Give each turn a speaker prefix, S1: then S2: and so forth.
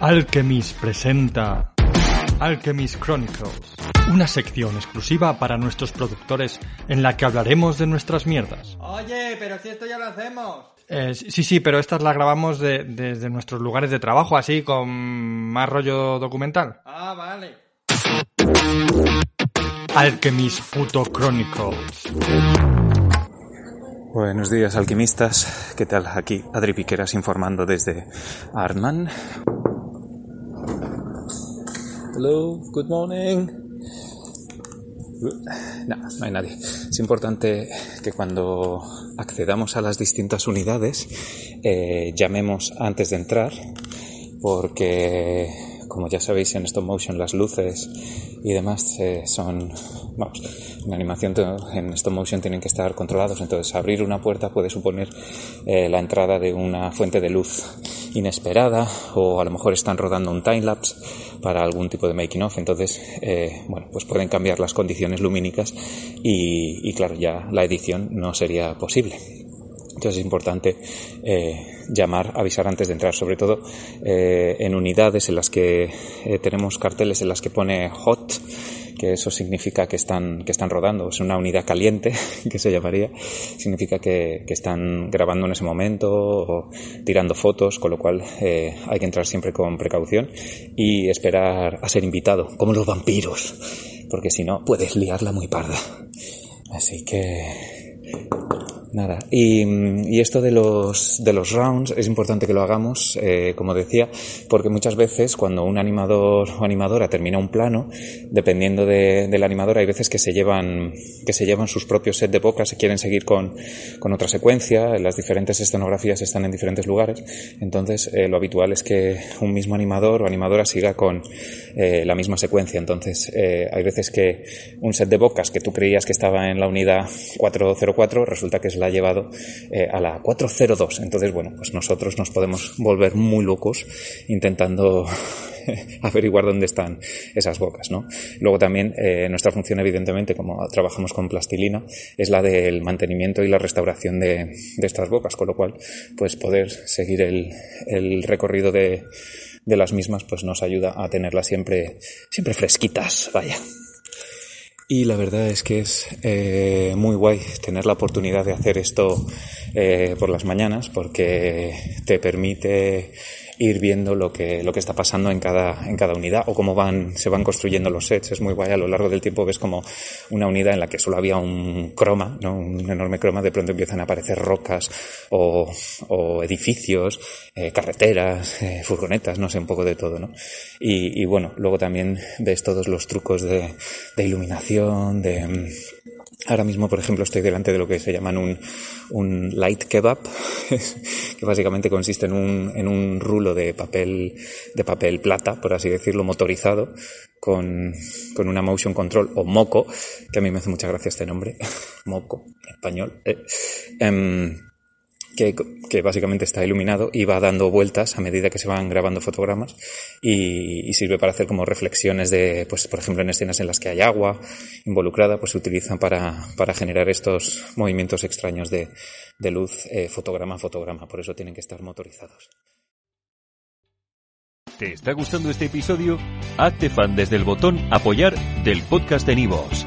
S1: Alchemist presenta Alchemist Chronicles, una sección exclusiva para nuestros productores en la que hablaremos de nuestras mierdas.
S2: Oye, pero si esto ya lo hacemos.
S1: Eh, sí, sí, pero estas las grabamos de- desde nuestros lugares de trabajo, así con más rollo documental.
S2: Ah, vale.
S1: Alchemist Puto Chronicles.
S3: Buenos días, alquimistas. ¿Qué tal? Aquí Adri Piqueras informando desde Arman. Hello, good morning. No, no hay nadie. Es importante que cuando accedamos a las distintas unidades eh, llamemos antes de entrar porque como ya sabéis en stop motion las luces y demás eh, son vamos en animación en stop motion tienen que estar controlados. Entonces abrir una puerta puede suponer eh, la entrada de una fuente de luz inesperada o a lo mejor están rodando un timelapse para algún tipo de making of. Entonces eh, bueno pues pueden cambiar las condiciones lumínicas y, y claro ya la edición no sería posible entonces es importante eh, llamar, avisar antes de entrar, sobre todo eh, en unidades en las que eh, tenemos carteles en las que pone hot, que eso significa que están, que están rodando, es una unidad caliente, que se llamaría, significa que, que están grabando en ese momento o tirando fotos, con lo cual eh, hay que entrar siempre con precaución y esperar a ser invitado, como los vampiros, porque si no puedes liarla muy parda. Así que Nada, y, y esto de los, de los rounds es importante que lo hagamos, eh, como decía, porque muchas veces cuando un animador o animadora termina un plano, dependiendo de, del animador, hay veces que se llevan, que se llevan sus propios set de bocas, se quieren seguir con, con otra secuencia, las diferentes escenografías están en diferentes lugares, entonces eh, lo habitual es que un mismo animador o animadora siga con eh, la misma secuencia, entonces eh, hay veces que un set de bocas que tú creías que estaba en la unidad 404 resulta que se la ha llevado eh, a la 402. Entonces, bueno, pues nosotros nos podemos volver muy locos intentando averiguar dónde están esas bocas, ¿no? Luego también eh, nuestra función, evidentemente, como trabajamos con plastilina, es la del mantenimiento y la restauración de, estas bocas, con lo cual, pues poder seguir el, el recorrido de, de las mismas, pues nos ayuda a tenerlas siempre, siempre fresquitas, vaya. Y la verdad es que es eh, muy guay tener la oportunidad de hacer esto eh, por las mañanas porque te permite ir viendo lo que, lo que está pasando en cada, en cada unidad o cómo van, se van construyendo los sets. Es muy guay. A lo largo del tiempo ves como una unidad en la que solo había un croma, ¿no? un enorme croma, de pronto empiezan a aparecer rocas o, o edificios, eh, carreteras, eh, furgonetas, no sé, un poco de todo, ¿no? Y, y bueno, luego también ves todos los trucos de, de iluminación, de, Ahora mismo, por ejemplo, estoy delante de lo que se llaman un, un light kebab, que básicamente consiste en un, en un rulo de papel, de papel plata, por así decirlo, motorizado, con, con una motion control o moco, que a mí me hace mucha gracia este nombre, moco, español. eh, em, que, básicamente está iluminado y va dando vueltas a medida que se van grabando fotogramas y, y, sirve para hacer como reflexiones de, pues por ejemplo en escenas en las que hay agua involucrada, pues se utilizan para, para generar estos movimientos extraños de, de luz eh, fotograma a fotograma, por eso tienen que estar motorizados.
S4: ¿Te está gustando este episodio? Hazte fan desde el botón apoyar del podcast de Nivos.